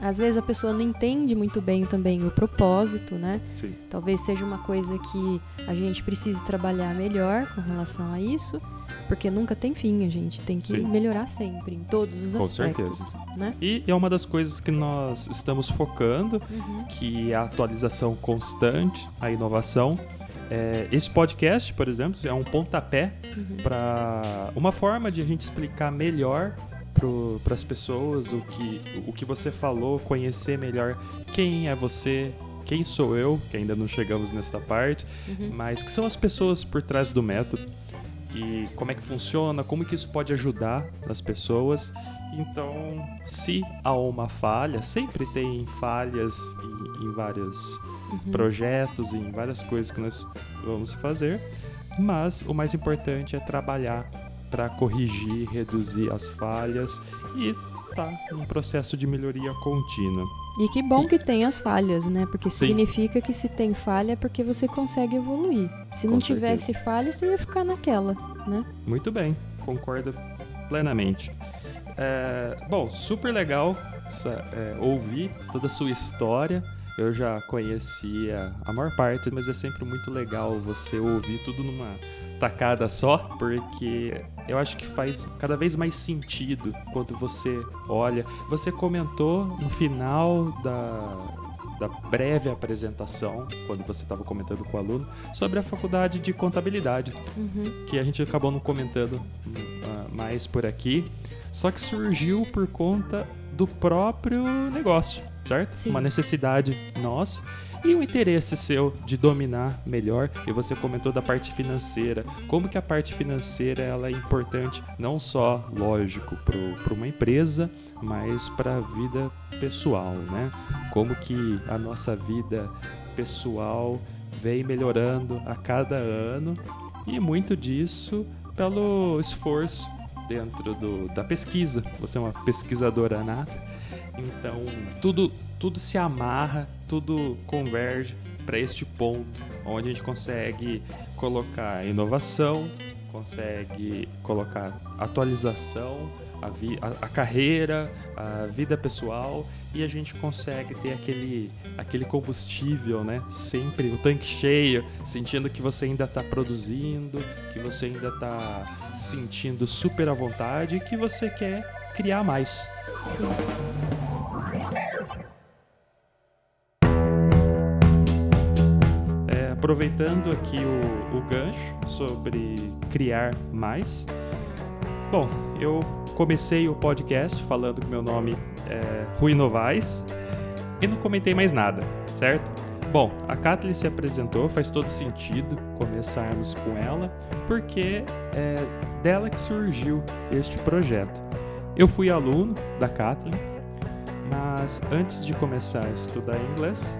Às vezes a pessoa não entende muito bem também o propósito, né? sim. Talvez seja uma coisa que a gente precise trabalhar melhor com relação a isso, porque nunca tem fim, a gente tem que Sim. melhorar sempre, em todos os Com aspectos, certeza. né? E é uma das coisas que nós estamos focando, Uhum. que é a atualização constante, a inovação. É, esse podcast, por exemplo, é um pontapé Uhum. para uma forma de a gente explicar melhor para as pessoas o que, o que você falou, conhecer melhor quem é você, quem sou eu, que ainda não chegamos nessa parte, Uhum. mas que são as pessoas por trás do método e como é que funciona, como que isso pode ajudar as pessoas. Então, se há uma falha, sempre tem falhas em, em vários Uhum. projetos, em várias coisas que nós vamos fazer, mas o mais importante é trabalhar para corrigir, reduzir as falhas e tá num processo de melhoria contínua. E que bom que tem as falhas, né? Porque Sim. significa que se tem falha é porque você consegue evoluir. Se Com não certeza. tivesse falha, você ia ficar naquela, né? Muito bem, concordo plenamente. É, bom, super legal essa- é, ouvir toda a sua história. Eu já conhecia a maior parte, mas é sempre muito legal você ouvir tudo numa tacada só, porque eu acho que faz cada vez mais sentido quando você olha. Você comentou no final da, da breve apresentação, quando você estava comentando com o aluno, sobre a faculdade de contabilidade Uhum. que a gente acabou não comentando ah, mais por aqui, só que surgiu por conta do próprio negócio, certo? Sim. Uma necessidade nossa e um interesse seu de dominar melhor. E você comentou da parte financeira, como que a parte financeira ela é importante não só, lógico, para uma empresa, mas para a vida pessoal, né? Como que a nossa vida pessoal vem melhorando a cada ano e muito disso pelo esforço dentro do, da pesquisa. Você é uma pesquisadora nata, então tudo, tudo se amarra, tudo converge para este ponto onde a gente consegue colocar inovação, consegue colocar atualização, a, vi, a, a carreira, a vida pessoal e a gente consegue ter aquele, aquele combustível, né? Sempre o tanque cheio, sentindo que você ainda está produzindo, que você ainda está sentindo super à vontade e que você quer criar mais. Sim. Aproveitando aqui o, o gancho sobre criar mais. Bom, eu comecei o podcast falando que meu nome é Rui Novaes e não comentei mais nada, certo? Bom, a Kathleen se apresentou, faz todo sentido começarmos com ela, porque é dela que surgiu este projeto. Eu fui aluno da Kathleen, mas antes de começar a estudar inglês,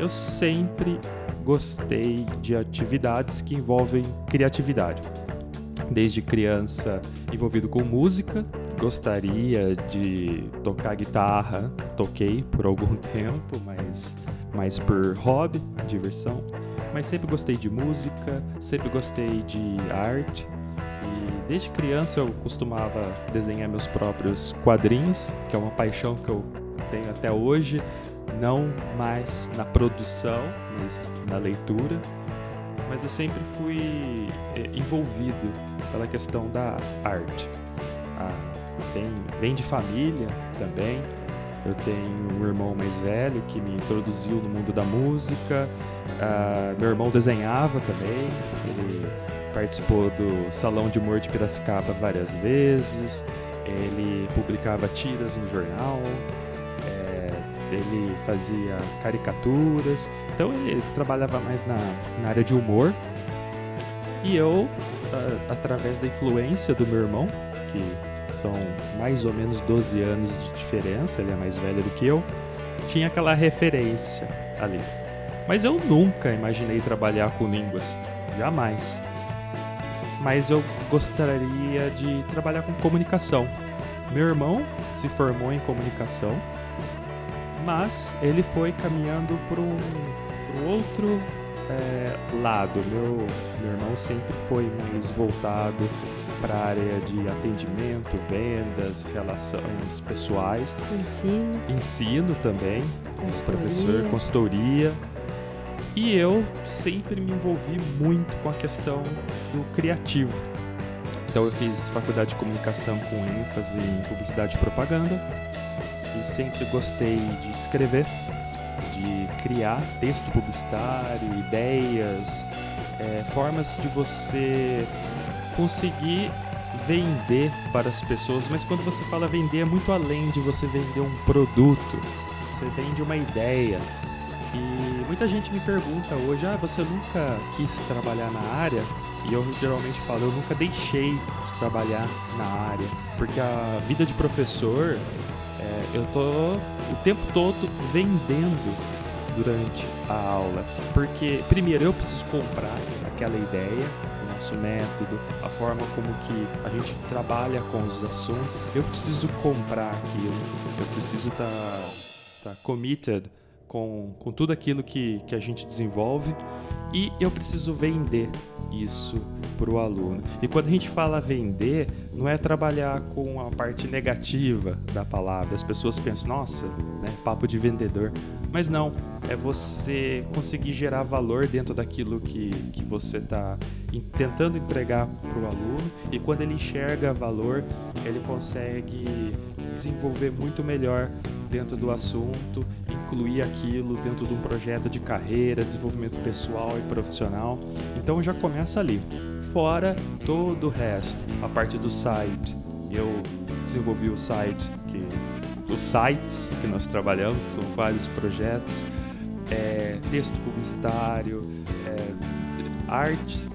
eu sempre gostei de atividades que envolvem criatividade. Desde criança envolvido com música, gostaria de tocar guitarra, toquei por algum [LAUGHS] tempo, mas mais por hobby, diversão. Mas sempre gostei de música, sempre gostei de arte. E desde criança eu costumava desenhar meus próprios quadrinhos, que é uma paixão que eu tenho até hoje, não mais na produção, mas na leitura. mas eu sempre fui é, envolvido pela questão da arte. Ah, tem, vem de família também. Eu tenho um irmão mais velho que me introduziu no mundo da música. Ah, meu irmão desenhava também. Ele participou do Salão de Humor de Piracicaba várias vezes. Ele publicava tiras no jornal. Ele fazia caricaturas. Então ele trabalhava mais na, na área de humor. E eu, a, através da influência do meu irmão, que são mais ou menos 12 anos de diferença, ele é mais velho do que eu, tinha aquela referência ali. Mas eu nunca imaginei trabalhar com línguas, jamais. Mas eu gostaria de trabalhar com comunicação. Meu irmão se formou em comunicação, mas ele foi caminhando para um, um outro é, lado. Meu, meu irmão sempre foi mais voltado para a área de atendimento, vendas, relações pessoais. Ensino. Ensino também, como Consultoria. professor, consultoria. E eu sempre me envolvi muito com a questão do criativo. Então eu fiz faculdade de comunicação com ênfase em publicidade e propaganda e sempre gostei de escrever, de criar texto publicitário, ideias, é, formas de você conseguir vender para as pessoas, mas quando você fala vender é muito além de você vender um produto. Você vende uma ideia. E muita gente me pergunta hoje: "Ah, você nunca quis trabalhar na área?" E eu geralmente falo: "Eu nunca deixei de trabalhar na área, porque a vida de professor é, eu tô o tempo todo vendendo durante a aula, porque primeiro eu preciso comprar aquela ideia, o nosso método, a forma como que a gente trabalha com os assuntos. Eu preciso comprar aquilo, eu preciso estar tá, tá committed com, com tudo aquilo que, que a gente desenvolve e eu preciso vender isso para o aluno. E quando a gente fala vender, não é trabalhar com a parte negativa da palavra. As pessoas pensam, nossa, né, papo de vendedor. Mas não, é você conseguir gerar valor dentro daquilo que, que você está tentando entregar para o aluno. E quando ele enxerga valor, ele consegue desenvolver muito melhor dentro do assunto, incluir aquilo dentro de um projeto de carreira, desenvolvimento pessoal e profissional. Então já começa ali. Fora todo o resto, a parte do site. Eu desenvolvi o site, que, os sites que nós trabalhamos, são vários projetos, é, texto publicitário, é, arte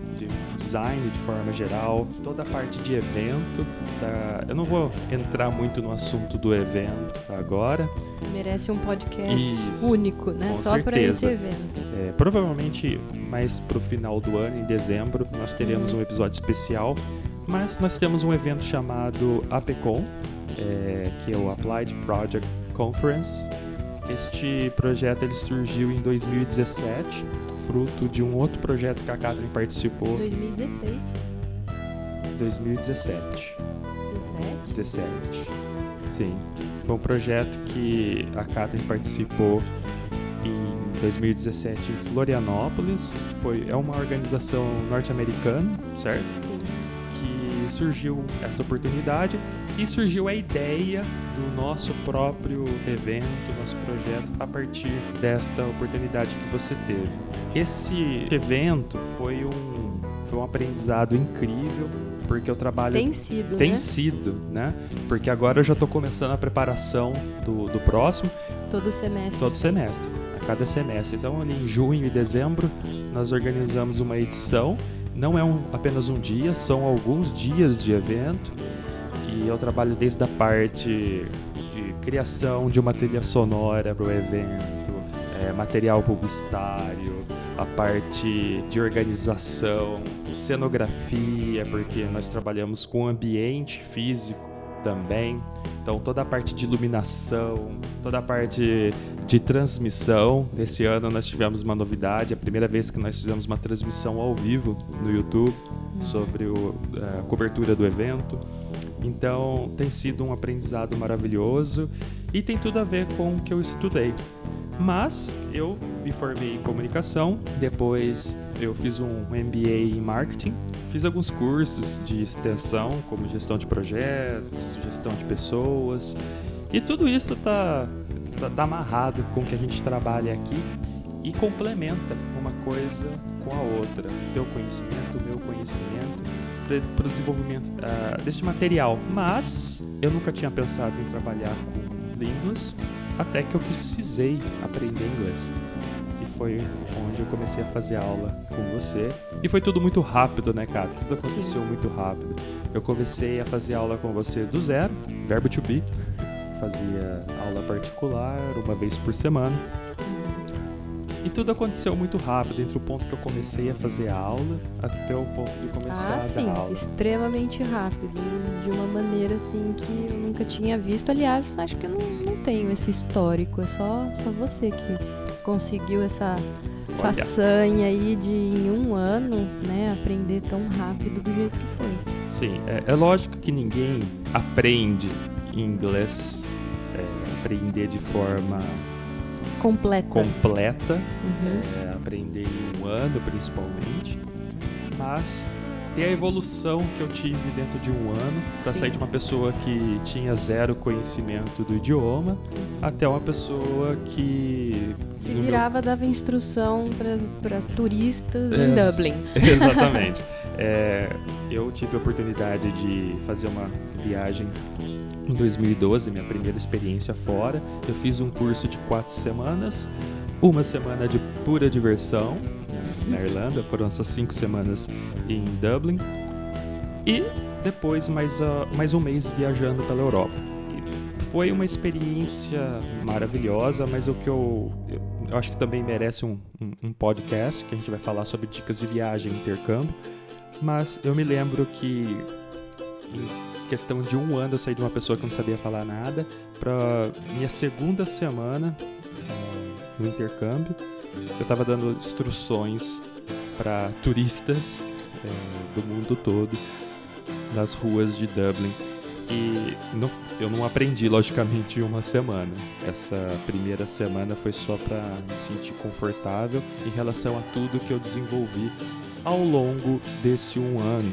design de forma geral, toda a parte de evento. Da... Eu não vou entrar muito no assunto do evento agora. Merece um podcast Isso, único, né? Só para esse evento. É, provavelmente mais pro final do ano, em dezembro, nós teremos Uhum. um episódio especial. Mas nós temos um evento chamado APCON, é, que é o Applied Project Conference. Este projeto ele surgiu em 2017, fruto de um outro projeto que a Catherine participou 2016, em 2017. 17. 17. Sim. Foi um projeto que a Catherine participou em 2017 em Florianópolis. Foi, é uma organização norte-americana, certo? Sim. Que surgiu esta oportunidade e surgiu a ideia do nosso próprio evento, nosso projeto, a partir desta oportunidade que você teve. Esse evento foi um, foi um aprendizado incrível, porque eu trabalho Tem sido, tem né? sido, né? Porque agora eu já estou começando a preparação do, do próximo, Todo semestre. todo semestre, a cada semestre. Então, ali em junho e dezembro, nós organizamos uma edição. Não é um, apenas um dia, são alguns dias de evento. E eu trabalho desde a parte de criação de uma trilha sonora para o evento, é, material publicitário, a parte de organização, cenografia, porque nós trabalhamos com ambiente físico também. Então toda a parte de iluminação, toda a parte de transmissão. Esse ano nós tivemos uma novidade, a primeira vez que nós fizemos uma transmissão ao vivo no YouTube sobre o, a cobertura do evento. Então tem sido um aprendizado maravilhoso e tem tudo a ver com o que eu estudei. Mas eu me formei em comunicação, depois eu fiz um MBA em marketing, fiz alguns cursos de extensão, como gestão de projetos, gestão de pessoas, e tudo isso está tá, tá amarrado com o que a gente trabalha aqui e complementa uma coisa com a outra. O teu conhecimento, o meu conhecimento, para o desenvolvimento uh, deste material. Mas eu nunca tinha pensado em trabalhar com línguas até que eu precisei aprender inglês. E foi onde eu comecei a fazer aula com você. E foi tudo muito rápido, né, cara? Tudo aconteceu Sim. muito rápido. Eu comecei a fazer aula com você do zero, verbo to be. Fazia aula particular uma vez por semana e tudo aconteceu muito rápido, entre o ponto que eu comecei a fazer a aula até o ponto de começar ah, a sim, aula. extremamente rápido, de uma maneira assim que eu nunca tinha visto. Aliás, acho que eu não, não tenho esse histórico, é só, só você que conseguiu essa Olha. façanha aí de em um ano, né, aprender tão rápido do jeito que foi. Sim, é, é lógico que ninguém aprende inglês, é, aprender de forma completa. Completa. Uhum. É, aprender em um ano, principalmente. Mas ter a evolução que eu tive dentro de um ano para sair de uma pessoa que tinha zero conhecimento do idioma até uma pessoa que se virava meu... dava instrução para turistas é, em Dublin [LAUGHS] [LAUGHS] exatamente é, eu tive a oportunidade de fazer uma viagem em 2012, minha primeira experiência fora. Eu fiz um curso de quatro semanas, uma semana de pura diversão na Irlanda, foram essas cinco semanas em Dublin, e depois mais, uh, mais um mês viajando pela Europa. E foi uma experiência maravilhosa, mas o que eu, eu acho que também merece um, um, um podcast, que a gente vai falar sobre dicas de viagem e intercâmbio. Mas eu me lembro que questão de um ano eu saí de uma pessoa que não sabia falar nada para minha segunda semana é, no intercâmbio. Eu estava dando instruções para turistas é, do mundo todo nas ruas de Dublin. E não, eu não aprendi, logicamente, em uma semana. Essa primeira semana foi só para me sentir confortável em relação a tudo que eu desenvolvi ao longo desse um ano.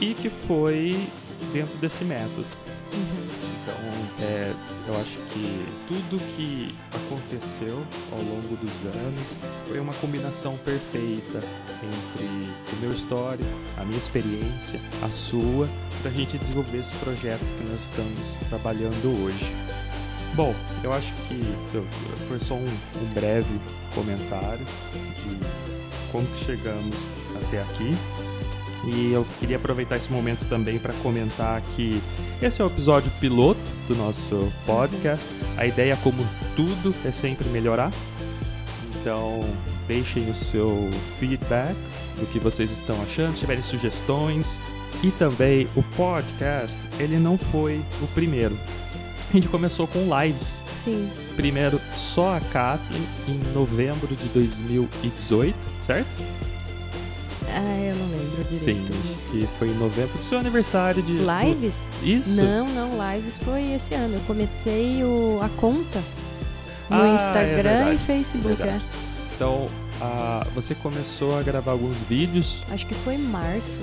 E que foi dentro desse método. Uhum. Então, é, eu acho que tudo que aconteceu ao longo dos anos foi uma combinação perfeita entre o meu histórico, a minha experiência, a sua, para a gente desenvolver esse projeto que nós estamos trabalhando hoje. Bom, eu acho que foi só um, um breve comentário de como que chegamos até aqui. E eu queria aproveitar esse momento também para comentar que esse é o episódio piloto do nosso podcast. A ideia, como tudo, é sempre melhorar. Então, deixem o seu feedback do que vocês estão achando, se tiverem sugestões. E também o podcast, ele não foi o primeiro. A gente começou com lives. Sim. Primeiro só a Kathleen em novembro de 2018, certo? Ah, eu não lembro direito. Sim, que foi em novembro do seu aniversário de. Lives? Isso? Não, não, Lives foi esse ano. Eu comecei o, a conta no ah, Instagram é e Facebook. É. Então, a, você começou a gravar alguns vídeos. Acho que foi em março.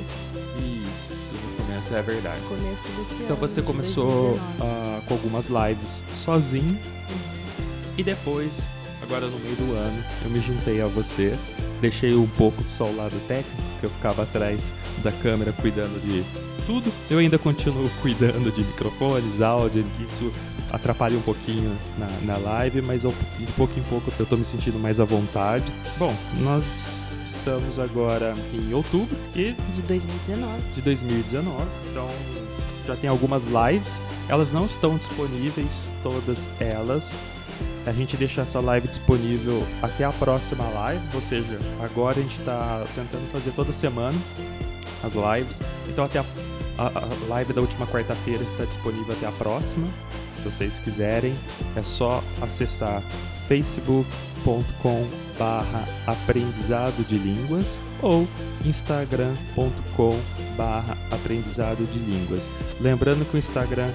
Isso, no começo, é verdade. Começo desse então ano, você começou uh, com algumas lives sozinho. Uhum. E depois, agora no meio do ano, eu me juntei a você deixei um pouco só o lado técnico, que eu ficava atrás da câmera cuidando de tudo. Eu ainda continuo [LAUGHS] cuidando de microfones, áudio, isso atrapalha um pouquinho na, na live, mas de pouco em pouco eu tô me sentindo mais à vontade. Bom, nós estamos agora em outubro e. De 2019. De 2019, então já tem algumas lives. Elas não estão disponíveis, todas elas, a gente deixa essa live disponível até a próxima live, ou seja, agora a gente está tentando fazer toda semana as lives. Então até a, a, a live da última quarta-feira está disponível até a próxima. Se vocês quiserem, é só acessar facebook.com barra aprendizado de línguas ou instagram.com barra aprendizado de línguas. Lembrando que o Instagram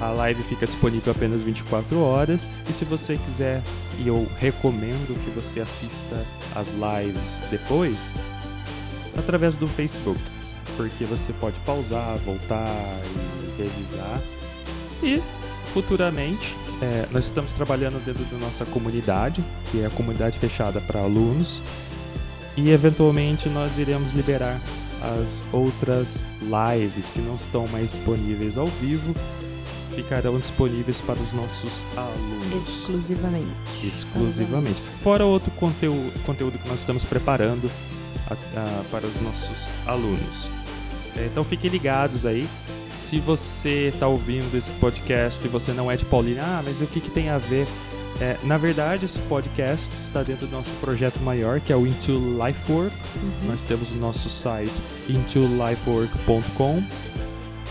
a live fica disponível apenas 24 horas. E se você quiser, e eu recomendo que você assista as lives depois, através do Facebook. Porque você pode pausar, voltar e revisar. E futuramente, é, nós estamos trabalhando dentro da nossa comunidade, que é a comunidade fechada para alunos. E eventualmente nós iremos liberar as outras lives que não estão mais disponíveis ao vivo ficarão disponíveis para os nossos alunos. Exclusivamente. Exclusivamente. Fora outro conteúdo, conteúdo que nós estamos preparando a, a, para os nossos alunos. É, então fiquem ligados aí. Se você está ouvindo esse podcast e você não é de Paulina, ah, mas o que, que tem a ver? É, na verdade, esse podcast está dentro do nosso projeto maior, que é o Into Lifework. Uhum. Nós temos o nosso site intolifework.com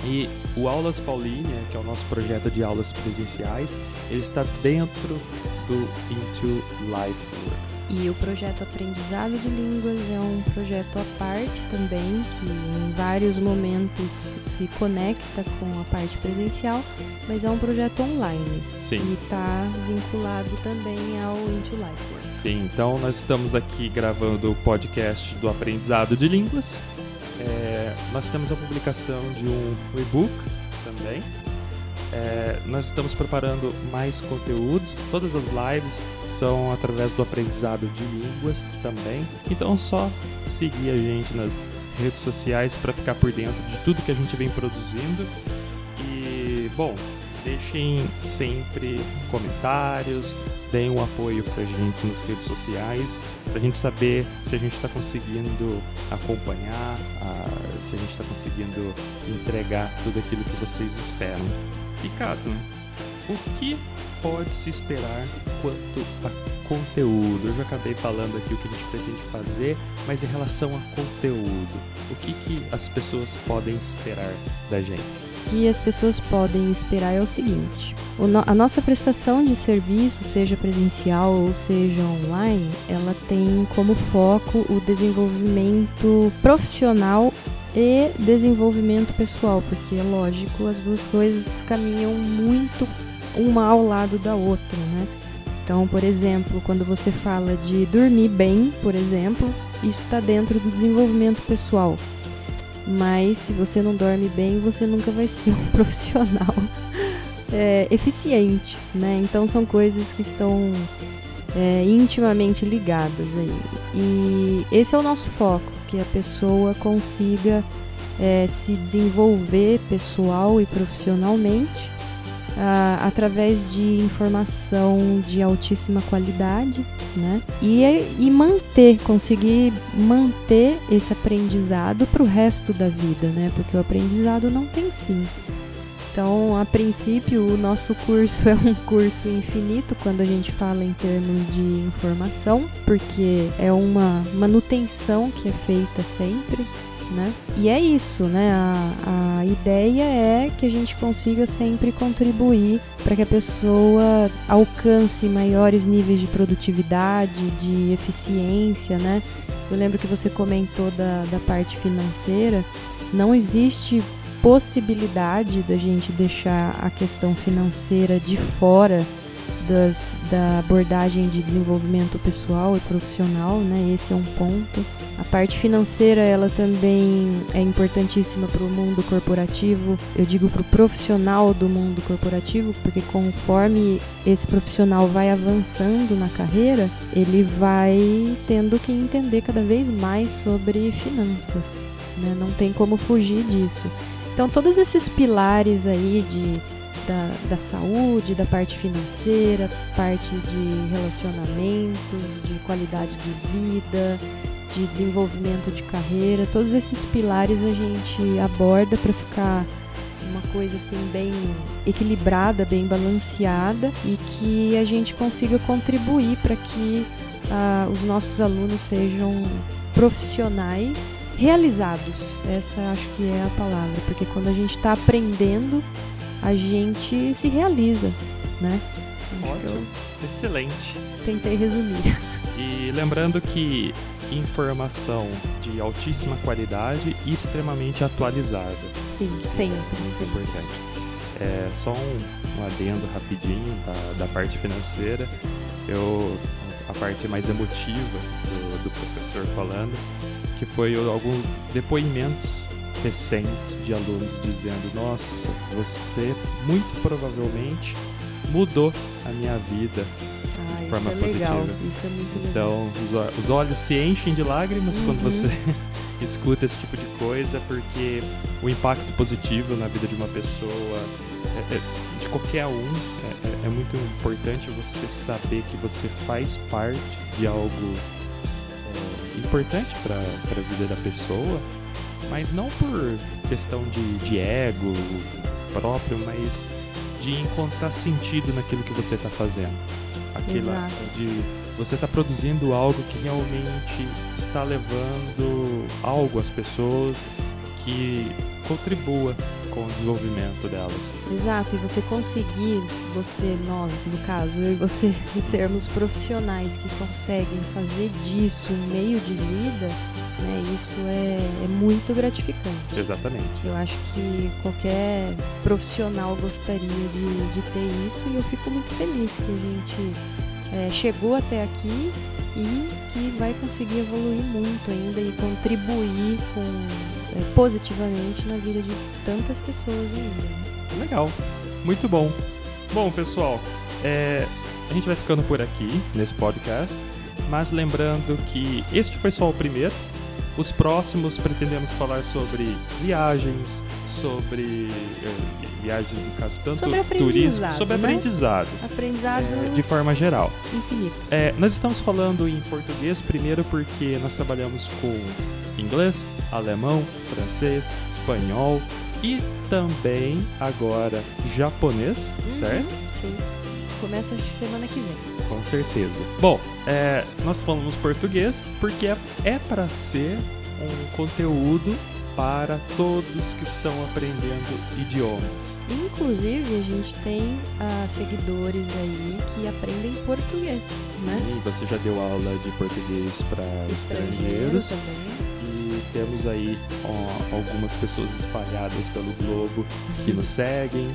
e o Aulas Paulínia, que é o nosso projeto de aulas presenciais, ele está dentro do Into Life Work. E o projeto Aprendizado de Línguas é um projeto à parte também, que em vários momentos se conecta com a parte presencial, mas é um projeto online. Sim. E está vinculado também ao Into Life Work. Sim, então nós estamos aqui gravando o podcast do Aprendizado de Línguas, é, nós temos a publicação de um e-book também. É, nós estamos preparando mais conteúdos. Todas as lives são através do aprendizado de línguas também. Então, só seguir a gente nas redes sociais para ficar por dentro de tudo que a gente vem produzindo. E, bom, deixem sempre comentários, deem um apoio pra gente nas redes sociais, pra gente saber se a gente está conseguindo acompanhar, a, se a gente está conseguindo entregar tudo aquilo que vocês esperam. E Cato, o que pode se esperar quanto a conteúdo? Eu já acabei falando aqui o que a gente pretende fazer, mas em relação a conteúdo, o que, que as pessoas podem esperar da gente? Que as pessoas podem esperar é o seguinte: a nossa prestação de serviço, seja presencial ou seja online, ela tem como foco o desenvolvimento profissional e desenvolvimento pessoal, porque é lógico, as duas coisas caminham muito uma ao lado da outra, né? Então, por exemplo, quando você fala de dormir bem, por exemplo, isso está dentro do desenvolvimento pessoal mas se você não dorme bem, você nunca vai ser [LAUGHS] um profissional é, eficiente, né? Então são coisas que estão é, intimamente ligadas aí. E esse é o nosso foco, que a pessoa consiga é, se desenvolver pessoal e profissionalmente uh, através de informação de altíssima qualidade, né? E, e manter, conseguir manter esse aprendizado para o resto da vida, né? Porque o aprendizado não tem fim. Então, a princípio, o nosso curso [LAUGHS] é um curso infinito quando a gente fala em termos de informação, porque é uma manutenção que é feita sempre, né? E é isso, né? A, a ideia é que a gente consiga sempre contribuir para que a pessoa alcance maiores níveis de produtividade, de eficiência, né? Eu lembro que você comentou da, da parte financeira. Não existe possibilidade da gente deixar a questão financeira de fora das, da abordagem de desenvolvimento pessoal e profissional, né? Esse é um ponto. A parte financeira, ela também é importantíssima para o mundo corporativo. Eu digo para o profissional do mundo corporativo, porque conforme esse profissional vai avançando na carreira, ele vai tendo que entender cada vez mais sobre finanças. Né? Não tem como fugir disso. Então, todos esses pilares aí de da, da saúde, da parte financeira, parte de relacionamentos, de qualidade de vida, de desenvolvimento de carreira, todos esses pilares a gente aborda para ficar uma coisa assim bem equilibrada, bem balanceada e que a gente consiga contribuir para que uh, os nossos alunos sejam profissionais realizados. Essa acho que é a palavra, porque quando a gente está aprendendo a gente se realiza, né? Ótimo, excelente. Tentei resumir. E lembrando que informação de altíssima qualidade e extremamente atualizada. Sim, sempre. É importante. É, só um, um adendo rapidinho da, da parte financeira. Eu, a parte mais emotiva do, do professor falando, que foi alguns depoimentos recentes de alunos dizendo: Nossa, você muito provavelmente mudou a minha vida de forma isso é legal. positiva. Isso é muito legal. Então, os, olhos se enchem de lágrimas quando Uhum. você [LAUGHS] escuta esse tipo de coisa, porque o impacto positivo na vida de uma pessoa, é- é- de qualquer um, é, é- é muito importante você saber que você faz parte de algo é, importante para a vida da pessoa, mas não por questão de, de ego próprio, mas de encontrar sentido naquilo que você está fazendo. Aquilo Exato. de você está produzindo algo que realmente está levando algo às pessoas que contribua com o desenvolvimento delas. Exato, e você conseguir, você, nós, no caso, eu e você, [LAUGHS] sermos profissionais que conseguem fazer disso um meio de vida, né, isso é, é muito gratificante. Exatamente. Eu acho que qualquer profissional gostaria de, de ter isso e eu fico muito feliz que a gente é, chegou até aqui e que vai conseguir evoluir muito ainda e contribuir com, é, positivamente na vida de tantas pessoas ainda. né? Legal. Muito bom. Bom, pessoal, é, a gente vai ficando por aqui nesse podcast, mas lembrando que este foi só o primeiro. Os próximos pretendemos falar sobre viagens, sobre eh, viagens no caso tanto Sobre turismo, aprendizado, sobre né? aprendizado, Aprendizado eh, de forma geral. infinito. É, nós estamos falando em português primeiro porque nós trabalhamos com inglês, alemão, francês, espanhol e também agora japonês, certo? Uhum, sim. Começa semana que vem. Com certeza. Bom, é, nós falamos português porque é, é para ser um conteúdo para todos que estão aprendendo idiomas. Inclusive, a gente tem ah, seguidores aí que aprendem português, né? E você já deu aula de português para estrangeiros. também. E temos aí ó, algumas pessoas espalhadas pelo globo que nos seguem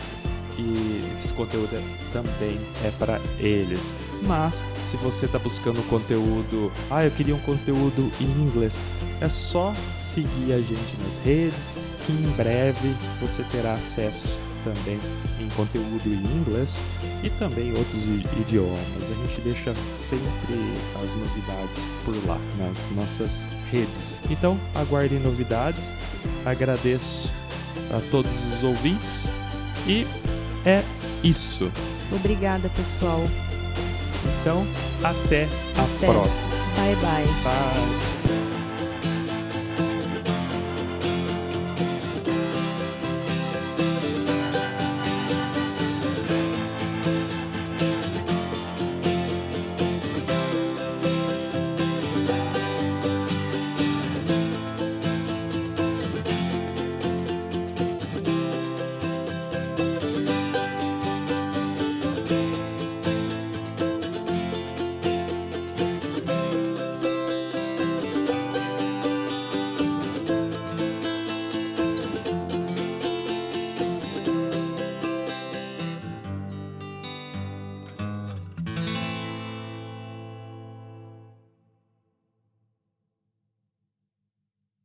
e esse conteúdo é- também é para eles. Mas se você está buscando conteúdo, ah, eu queria um conteúdo em inglês, é só seguir a gente nas redes que em breve você terá acesso também em conteúdo em inglês e também outros idiomas. A gente deixa sempre as novidades por lá nas nossas redes. Então, aguardem novidades. Agradeço a todos os ouvintes e é isso. Obrigada, pessoal. Então, até a Até. próxima. Bye, bye. Bye.